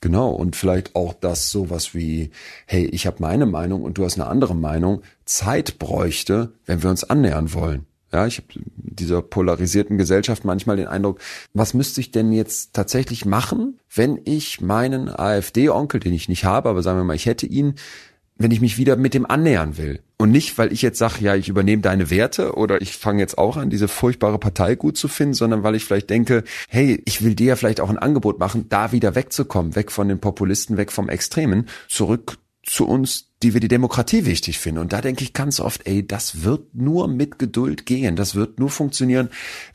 Genau, und vielleicht auch das sowas wie, hey, ich habe meine Meinung und du hast eine andere Meinung, Zeit bräuchte, wenn wir uns annähern wollen. Ja, ich habe dieser polarisierten Gesellschaft manchmal den Eindruck, was müsste ich denn jetzt tatsächlich machen, wenn ich meinen AfD-Onkel, den ich nicht habe, aber sagen wir mal, ich hätte ihn, wenn ich mich wieder mit dem annähern will. Und nicht, weil ich jetzt sage, ja, ich übernehme deine Werte oder ich fange jetzt auch an, diese furchtbare Partei gut zu finden, sondern weil ich vielleicht denke, hey, ich will dir ja vielleicht auch ein Angebot machen, da wieder wegzukommen, weg von den Populisten, weg vom Extremen, zurück zu uns, die wir die Demokratie wichtig finden. Und da denke ich ganz oft, ey, das wird nur mit Geduld gehen. Das wird nur funktionieren,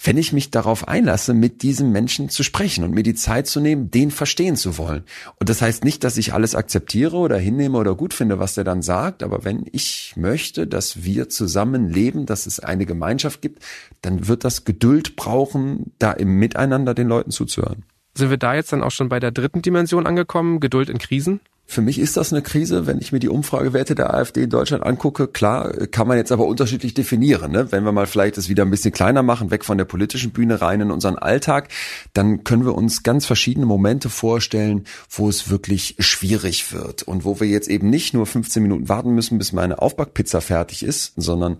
wenn ich mich darauf einlasse, mit diesem Menschen zu sprechen und mir die Zeit zu nehmen, den verstehen zu wollen. Und das heißt nicht, dass ich alles akzeptiere oder hinnehme oder gut finde, was der dann sagt. Aber wenn ich möchte, dass wir zusammen leben, dass es eine Gemeinschaft gibt, dann wird das Geduld brauchen, da im Miteinander den Leuten zuzuhören. Sind wir da jetzt dann auch schon bei der dritten Dimension angekommen, Geduld in Krisen? Für mich ist das eine Krise, wenn ich mir die Umfragewerte der AfD in Deutschland angucke. Klar, kann man jetzt aber unterschiedlich definieren. Ne? Wenn wir mal vielleicht es wieder ein bisschen kleiner machen, weg von der politischen Bühne rein in unseren Alltag, dann können wir uns ganz verschiedene Momente vorstellen, wo es wirklich schwierig wird und wo wir jetzt eben nicht nur 15 Minuten warten müssen, bis meine Aufbackpizza fertig ist, sondern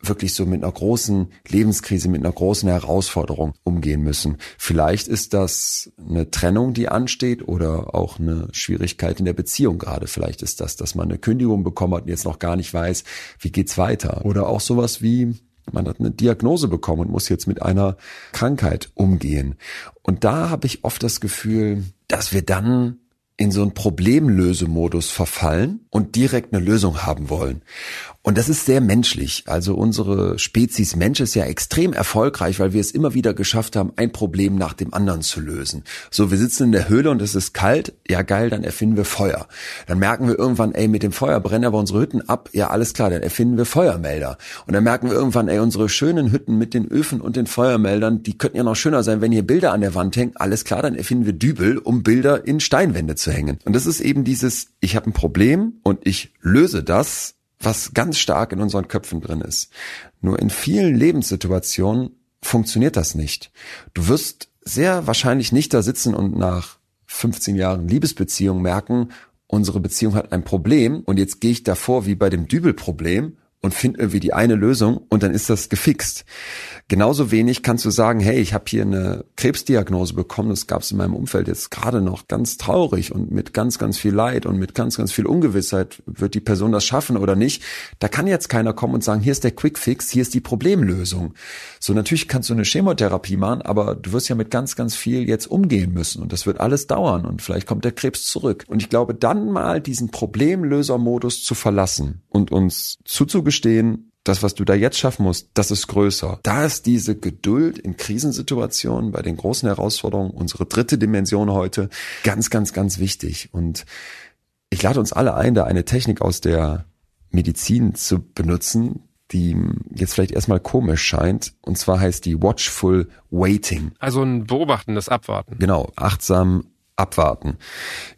wirklich so mit einer großen Lebenskrise, mit einer großen Herausforderung umgehen müssen. Vielleicht ist das eine Trennung, die ansteht oder auch eine Schwierigkeit in der Beziehung gerade. Vielleicht ist das, dass man eine Kündigung bekommen hat und jetzt noch gar nicht weiß, wie geht's weiter. Oder auch sowas wie man hat eine Diagnose bekommen und muss jetzt mit einer Krankheit umgehen. Und da habe ich oft das Gefühl, dass wir dann in so einen Problemlösemodus verfallen und direkt eine Lösung haben wollen. Und das ist sehr menschlich. Also unsere Spezies Mensch ist ja extrem erfolgreich, weil wir es immer wieder geschafft haben, ein Problem nach dem anderen zu lösen. So, wir sitzen in der Höhle und es ist kalt. Ja, geil, dann erfinden wir Feuer. Dann merken wir irgendwann, ey, mit dem Feuer brennen aber unsere Hütten ab. Ja, alles klar, dann erfinden wir Feuermelder. Und dann merken wir irgendwann, ey, unsere schönen Hütten mit den Öfen und den Feuermeldern, die könnten ja noch schöner sein, wenn hier Bilder an der Wand hängen. Alles klar, dann erfinden wir Dübel, um Bilder in Steinwände zu hängen. Und das ist eben dieses, ich habe ein Problem und ich löse das was ganz stark in unseren Köpfen drin ist. Nur in vielen Lebenssituationen funktioniert das nicht. Du wirst sehr wahrscheinlich nicht da sitzen und nach 15 Jahren Liebesbeziehung merken, unsere Beziehung hat ein Problem und jetzt gehe ich davor wie bei dem Dübelproblem und finde irgendwie die eine Lösung und dann ist das gefixt. Genauso wenig kannst du sagen, hey, ich habe hier eine Krebsdiagnose bekommen, das gab es in meinem Umfeld jetzt gerade noch ganz traurig und mit ganz, ganz viel Leid und mit ganz, ganz viel Ungewissheit, wird die Person das schaffen oder nicht. Da kann jetzt keiner kommen und sagen, hier ist der Quickfix, hier ist die Problemlösung. So natürlich kannst du eine Chemotherapie machen, aber du wirst ja mit ganz, ganz viel jetzt umgehen müssen und das wird alles dauern und vielleicht kommt der Krebs zurück. Und ich glaube, dann mal diesen Problemlösermodus zu verlassen und uns zuzugestehen, das, was du da jetzt schaffen musst, das ist größer. Da ist diese Geduld in Krisensituationen, bei den großen Herausforderungen, unsere dritte Dimension heute, ganz, ganz, ganz wichtig. Und ich lade uns alle ein, da eine Technik aus der Medizin zu benutzen, die jetzt vielleicht erstmal komisch scheint. Und zwar heißt die Watchful Waiting. Also ein beobachtendes Abwarten. Genau, achtsam abwarten.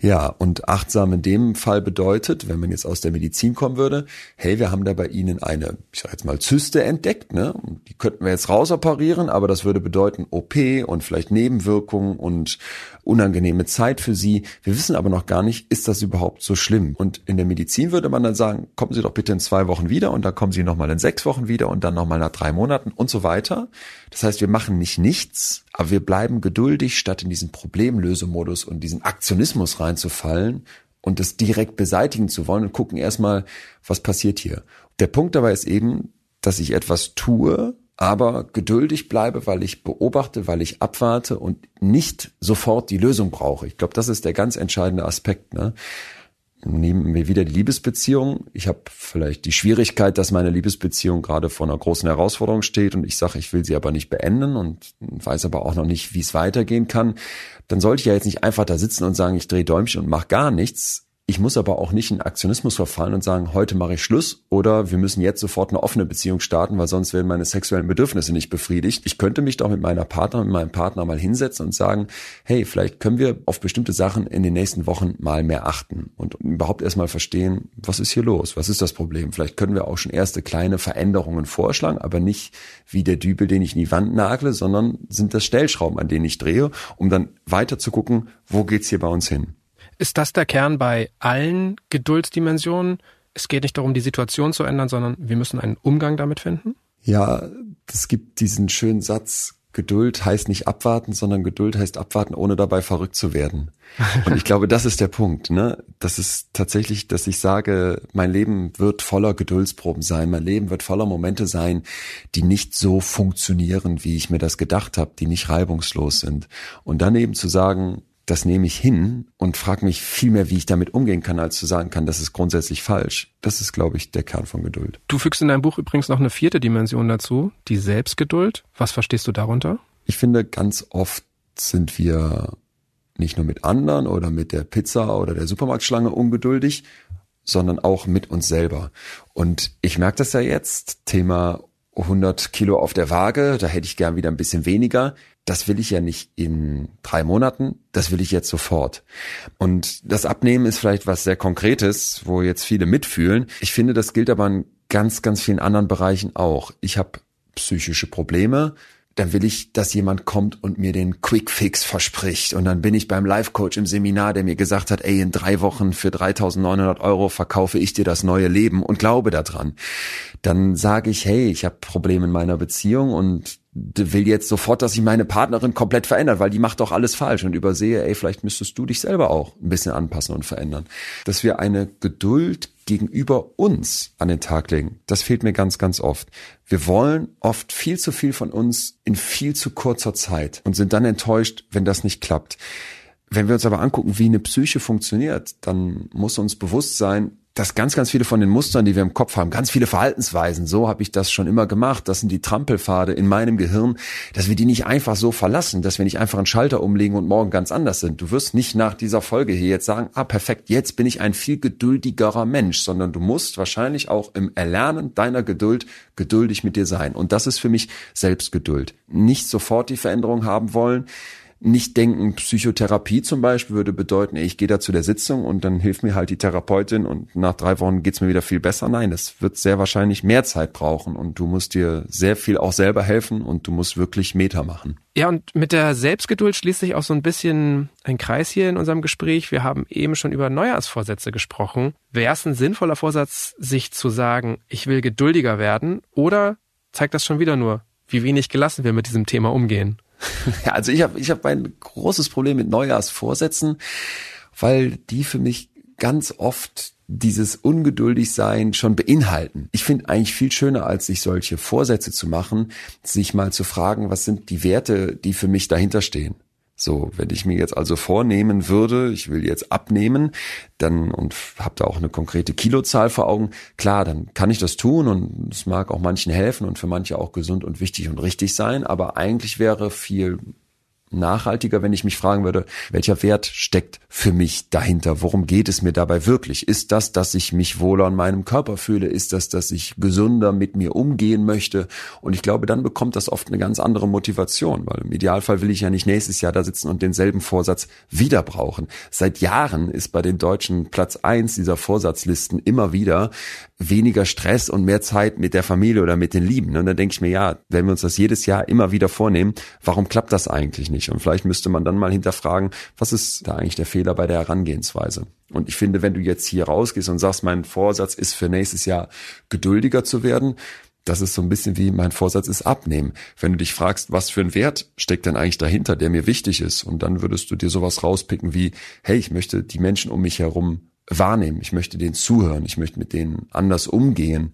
Ja, und achtsam in dem Fall bedeutet, wenn man jetzt aus der Medizin kommen würde, hey, wir haben da bei Ihnen eine, ich sag jetzt mal, Zyste entdeckt, ne? Die könnten wir jetzt rausoperieren, aber das würde bedeuten OP und vielleicht Nebenwirkungen und unangenehme Zeit für Sie. Wir wissen aber noch gar nicht, ist das überhaupt so schlimm? Und in der Medizin würde man dann sagen, kommen Sie doch bitte in zwei Wochen wieder und dann kommen Sie nochmal in sechs Wochen wieder und dann nochmal nach drei Monaten und so weiter. Das heißt, wir machen nicht nichts, aber wir bleiben geduldig, statt in diesen Problemlösemodus und diesen Aktionismus reinzufallen und das direkt beseitigen zu wollen und gucken erstmal, was passiert hier. Der Punkt dabei ist eben, dass ich etwas tue, aber geduldig bleibe, weil ich beobachte, weil ich abwarte und nicht sofort die Lösung brauche. Ich glaube, das ist der ganz entscheidende Aspekt. Ne? Nehmen wir wieder die Liebesbeziehung. Ich habe vielleicht die Schwierigkeit, dass meine Liebesbeziehung gerade vor einer großen Herausforderung steht und ich sage, ich will sie aber nicht beenden und weiß aber auch noch nicht, wie es weitergehen kann. Dann sollte ich ja jetzt nicht einfach da sitzen und sagen, ich drehe Däumchen und mache gar nichts, ich muss aber auch nicht in Aktionismus verfallen und sagen, heute mache ich Schluss oder wir müssen jetzt sofort eine offene Beziehung starten, weil sonst werden meine sexuellen Bedürfnisse nicht befriedigt. Ich könnte mich doch mit meiner Partner, mit meinem Partner mal hinsetzen und sagen, hey, vielleicht können wir auf bestimmte Sachen in den nächsten Wochen mal mehr achten und überhaupt erstmal verstehen, was ist hier los? Was ist das Problem? Vielleicht können wir auch schon erste kleine Veränderungen vorschlagen, aber nicht wie der Dübel, den ich in die Wand nagle, sondern sind das Stellschrauben, an denen ich drehe, um dann weiter zu gucken, wo geht's hier bei uns hin? Ist das der Kern bei allen Geduldsdimensionen? Es geht nicht darum, die Situation zu ändern, sondern wir müssen einen Umgang damit finden? Ja, es gibt diesen schönen Satz, Geduld heißt nicht abwarten, sondern Geduld heißt abwarten, ohne dabei verrückt zu werden. Und ich glaube, das ist der Punkt. Ne? Das ist tatsächlich, dass ich sage, mein Leben wird voller Geduldsproben sein. Mein Leben wird voller Momente sein, die nicht so funktionieren, wie ich mir das gedacht habe, die nicht reibungslos sind. Und dann eben zu sagen, das nehme ich hin und frage mich viel mehr, wie ich damit umgehen kann, als zu sagen kann, das ist grundsätzlich falsch. Das ist, glaube ich, der Kern von Geduld. Du fügst in deinem Buch übrigens noch eine vierte Dimension dazu, die Selbstgeduld. Was verstehst du darunter? Ich finde, ganz oft sind wir nicht nur mit anderen oder mit der Pizza oder der Supermarktschlange ungeduldig, sondern auch mit uns selber. Und ich merke das ja jetzt, Thema 100 Kilo auf der Waage, da hätte ich gern wieder ein bisschen weniger das will ich ja nicht in drei Monaten, das will ich jetzt sofort. Und das Abnehmen ist vielleicht was sehr Konkretes, wo jetzt viele mitfühlen. Ich finde, das gilt aber in ganz, ganz vielen anderen Bereichen auch. Ich habe psychische Probleme, dann will ich, dass jemand kommt und mir den Quick Fix verspricht. Und dann bin ich beim Life Coach im Seminar, der mir gesagt hat, ey, in drei Wochen für 3.900 Euro verkaufe ich dir das neue Leben und glaube daran. Dann sage ich, hey, ich habe Probleme in meiner Beziehung und will jetzt sofort, dass sich meine Partnerin komplett verändert, weil die macht doch alles falsch und übersehe, ey, vielleicht müsstest du dich selber auch ein bisschen anpassen und verändern. Dass wir eine Geduld gegenüber uns an den Tag legen, das fehlt mir ganz, ganz oft. Wir wollen oft viel zu viel von uns in viel zu kurzer Zeit und sind dann enttäuscht, wenn das nicht klappt. Wenn wir uns aber angucken, wie eine Psyche funktioniert, dann muss uns bewusst sein, dass ganz, ganz viele von den Mustern, die wir im Kopf haben, ganz viele Verhaltensweisen, so habe ich das schon immer gemacht, das sind die Trampelpfade in meinem Gehirn, dass wir die nicht einfach so verlassen, dass wir nicht einfach einen Schalter umlegen und morgen ganz anders sind. Du wirst nicht nach dieser Folge hier jetzt sagen, ah perfekt, jetzt bin ich ein viel geduldigerer Mensch, sondern du musst wahrscheinlich auch im Erlernen deiner Geduld geduldig mit dir sein. Und das ist für mich Selbstgeduld. Nicht sofort die Veränderung haben wollen, nicht denken, Psychotherapie zum Beispiel würde bedeuten, ich gehe da zu der Sitzung und dann hilft mir halt die Therapeutin und nach drei Wochen geht's mir wieder viel besser. Nein, das wird sehr wahrscheinlich mehr Zeit brauchen und du musst dir sehr viel auch selber helfen und du musst wirklich Meter machen. Ja, und mit der Selbstgeduld schließt sich auch so ein bisschen ein Kreis hier in unserem Gespräch. Wir haben eben schon über Neujahrsvorsätze gesprochen. Wäre es ein sinnvoller Vorsatz, sich zu sagen, ich will geduldiger werden oder zeigt das schon wieder nur, wie wenig gelassen wir mit diesem Thema umgehen? Ja, also ich habe ich hab ein großes Problem mit Neujahrsvorsätzen, weil die für mich ganz oft dieses Ungeduldigsein schon beinhalten. Ich finde eigentlich viel schöner, als sich solche Vorsätze zu machen, sich mal zu fragen, was sind die Werte, die für mich dahinter stehen. So, wenn ich mir jetzt also vornehmen würde, ich will jetzt abnehmen, dann und habe da auch eine konkrete Kilozahl vor Augen, klar, dann kann ich das tun und es mag auch manchen helfen und für manche auch gesund und wichtig und richtig sein, aber eigentlich wäre viel nachhaltiger, wenn ich mich fragen würde, welcher Wert steckt für mich dahinter? Worum geht es mir dabei wirklich? Ist das, dass ich mich wohler in meinem Körper fühle? Ist das, dass ich gesünder mit mir umgehen möchte? Und ich glaube, dann bekommt das oft eine ganz andere Motivation, weil im Idealfall will ich ja nicht nächstes Jahr da sitzen und denselben Vorsatz wieder brauchen. Seit Jahren ist bei den Deutschen Platz eins dieser Vorsatzlisten immer wieder weniger Stress und mehr Zeit mit der Familie oder mit den Lieben. Und dann denke ich mir, ja, wenn wir uns das jedes Jahr immer wieder vornehmen, warum klappt das eigentlich nicht? Und vielleicht müsste man dann mal hinterfragen, was ist da eigentlich der Fehler bei der Herangehensweise? Und ich finde, wenn du jetzt hier rausgehst und sagst, mein Vorsatz ist für nächstes Jahr geduldiger zu werden, das ist so ein bisschen wie mein Vorsatz ist abnehmen. Wenn du dich fragst, was für ein Wert steckt denn eigentlich dahinter, der mir wichtig ist, und dann würdest du dir sowas rauspicken wie, hey, ich möchte die Menschen um mich herum wahrnehmen, ich möchte denen zuhören, ich möchte mit denen anders umgehen,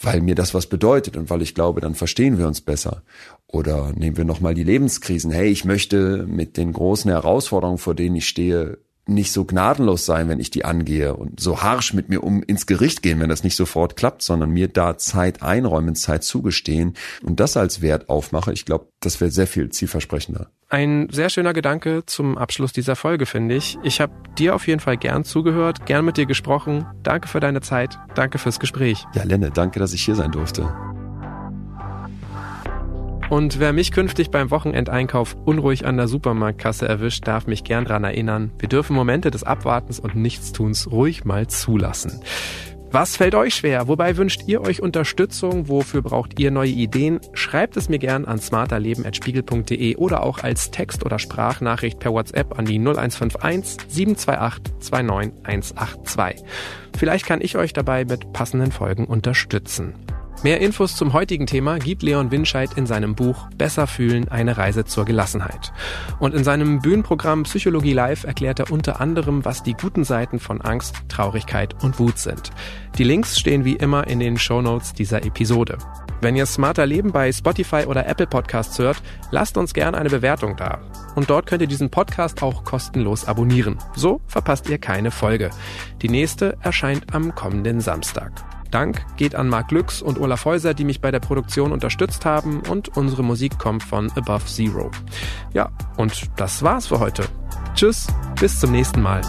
weil mir das was bedeutet und weil ich glaube, dann verstehen wir uns besser. Oder nehmen wir nochmal die Lebenskrisen. Hey, ich möchte mit den großen Herausforderungen, vor denen ich stehe, nicht so gnadenlos sein, wenn ich die angehe und so harsch mit mir um ins Gericht gehen, wenn das nicht sofort klappt, sondern mir da Zeit einräumen, Zeit zugestehen und das als Wert aufmache. Ich glaube, das wäre sehr viel zielversprechender. Ein sehr schöner Gedanke zum Abschluss dieser Folge, finde ich. Ich habe dir auf jeden Fall gern zugehört, gern mit dir gesprochen. Danke für deine Zeit, danke fürs Gespräch. Ja, Lenne, danke, dass ich hier sein durfte. Und wer mich künftig beim Wochenendeinkauf unruhig an der Supermarktkasse erwischt, darf mich gern daran erinnern, wir dürfen Momente des Abwartens und Nichtstuns ruhig mal zulassen. Was fällt euch schwer? Wobei wünscht ihr euch Unterstützung? Wofür braucht ihr neue Ideen? Schreibt es mir gern an smarterleben.spiegel.de oder auch als Text- oder Sprachnachricht per WhatsApp an die 0151 728 29182. Vielleicht kann ich euch dabei mit passenden Folgen unterstützen. Mehr Infos zum heutigen Thema gibt Leon Winscheid in seinem Buch Besser fühlen, eine Reise zur Gelassenheit. Und in seinem Bühnenprogramm Psychologie Live erklärt er unter anderem, was die guten Seiten von Angst, Traurigkeit und Wut sind. Die Links stehen wie immer in den Show Notes dieser Episode. Wenn ihr Smarter Leben bei Spotify oder Apple Podcasts hört, lasst uns gerne eine Bewertung da. Und dort könnt ihr diesen Podcast auch kostenlos abonnieren. So verpasst ihr keine Folge. Die nächste erscheint am kommenden Samstag. Dank geht an Marc Lüx und Olaf Häuser, die mich bei der Produktion unterstützt haben und unsere Musik kommt von Above Zero. Ja, und das war's für heute. Tschüss, bis zum nächsten Mal.